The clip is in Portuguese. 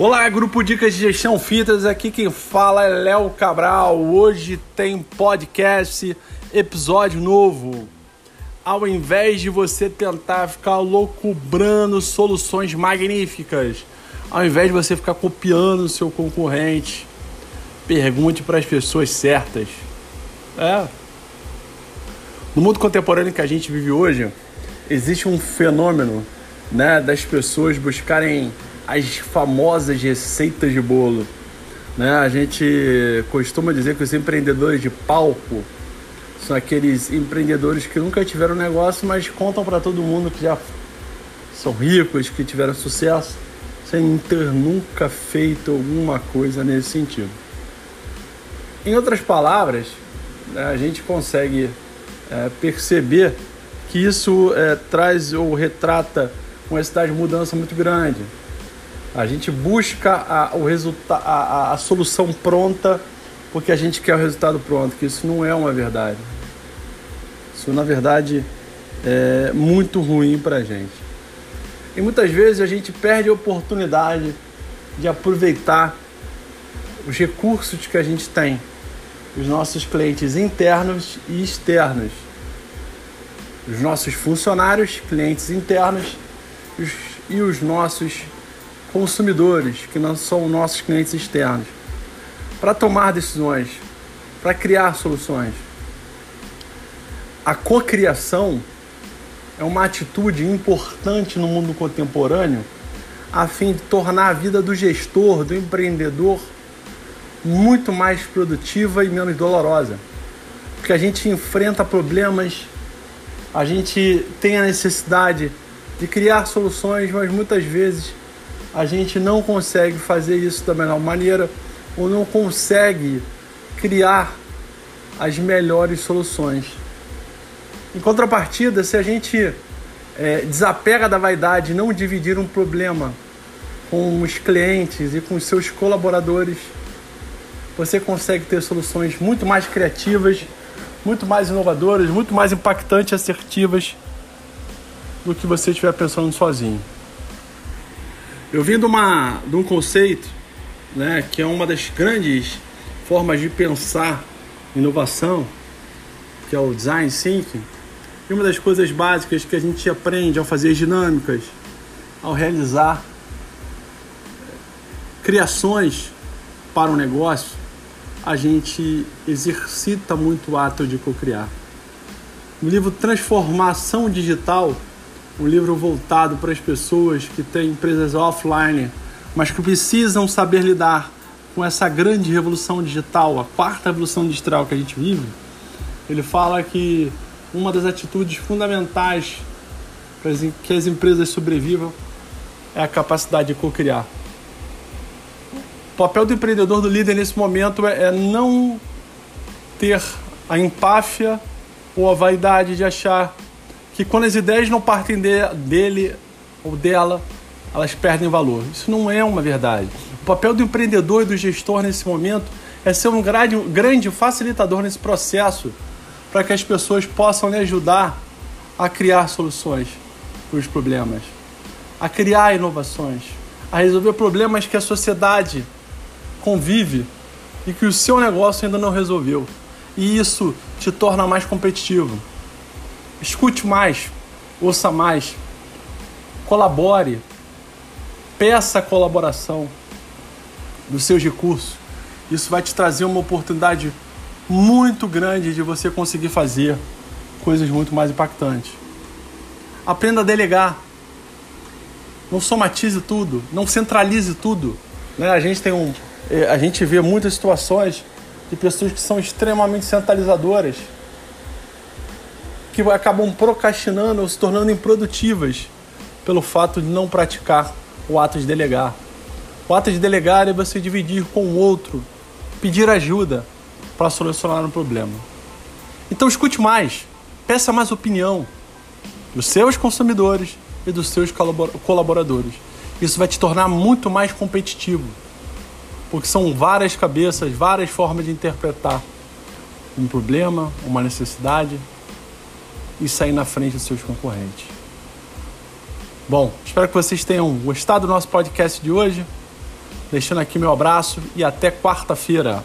Olá, grupo Dicas de Gestão Fitas, aqui quem fala é Léo Cabral. Hoje tem podcast, episódio novo. Ao invés de você tentar ficar loucubrando soluções magníficas, ao invés de você ficar copiando o seu concorrente, pergunte para as pessoas certas. É. No mundo contemporâneo que a gente vive hoje, existe um fenômeno, né, das pessoas buscarem as famosas receitas de bolo. Né? A gente costuma dizer que os empreendedores de palco são aqueles empreendedores que nunca tiveram negócio, mas contam para todo mundo que já são ricos, que tiveram sucesso, sem ter nunca feito alguma coisa nesse sentido. Em outras palavras, né, a gente consegue é, perceber que isso é, traz ou retrata uma cidade de mudança muito grande. A gente busca a, o resulta a, a, a solução pronta porque a gente quer o resultado pronto, que isso não é uma verdade. Isso, na verdade, é muito ruim para a gente. E muitas vezes a gente perde a oportunidade de aproveitar os recursos que a gente tem, os nossos clientes internos e externos, os nossos funcionários, clientes internos e os nossos consumidores, que não são nossos clientes externos, para tomar decisões, para criar soluções. A cocriação é uma atitude importante no mundo contemporâneo a fim de tornar a vida do gestor, do empreendedor, muito mais produtiva e menos dolorosa. Porque a gente enfrenta problemas, a gente tem a necessidade de criar soluções, mas muitas vezes a gente não consegue fazer isso da melhor maneira ou não consegue criar as melhores soluções. Em contrapartida, se a gente é, desapega da vaidade, não dividir um problema com os clientes e com seus colaboradores, você consegue ter soluções muito mais criativas, muito mais inovadoras, muito mais impactantes e assertivas do que você estiver pensando sozinho. Eu vim de, uma, de um conceito né, que é uma das grandes formas de pensar inovação, que é o design thinking. E uma das coisas básicas que a gente aprende ao fazer dinâmicas, ao realizar criações para um negócio, a gente exercita muito o ato de cocriar. No livro Transformação Digital, um livro voltado para as pessoas que têm empresas offline, mas que precisam saber lidar com essa grande revolução digital, a quarta revolução digital que a gente vive. Ele fala que uma das atitudes fundamentais para que as empresas sobrevivam é a capacidade de co-criar. O papel do empreendedor, do líder nesse momento é, é não ter a empáfia ou a vaidade de achar que quando as ideias não partem de, dele ou dela, elas perdem valor. Isso não é uma verdade. O papel do empreendedor e do gestor nesse momento é ser um grande, grande facilitador nesse processo para que as pessoas possam lhe ajudar a criar soluções para os problemas, a criar inovações, a resolver problemas que a sociedade convive e que o seu negócio ainda não resolveu. E isso te torna mais competitivo. Escute mais, ouça mais, colabore, peça a colaboração dos seus recursos. Isso vai te trazer uma oportunidade muito grande de você conseguir fazer coisas muito mais impactantes. Aprenda a delegar. Não somatize tudo, não centralize tudo. Né? A gente tem um, eh, a gente vê muitas situações de pessoas que são extremamente centralizadoras que acabam procrastinando ou se tornando improdutivas pelo fato de não praticar o ato de delegar. O ato de delegar é você dividir com o outro, pedir ajuda para solucionar um problema. Então escute mais, peça mais opinião dos seus consumidores e dos seus colaboradores. Isso vai te tornar muito mais competitivo, porque são várias cabeças, várias formas de interpretar um problema, uma necessidade, e sair na frente dos seus concorrentes. Bom, espero que vocês tenham gostado do nosso podcast de hoje. deixando aqui meu abraço e até quarta-feira.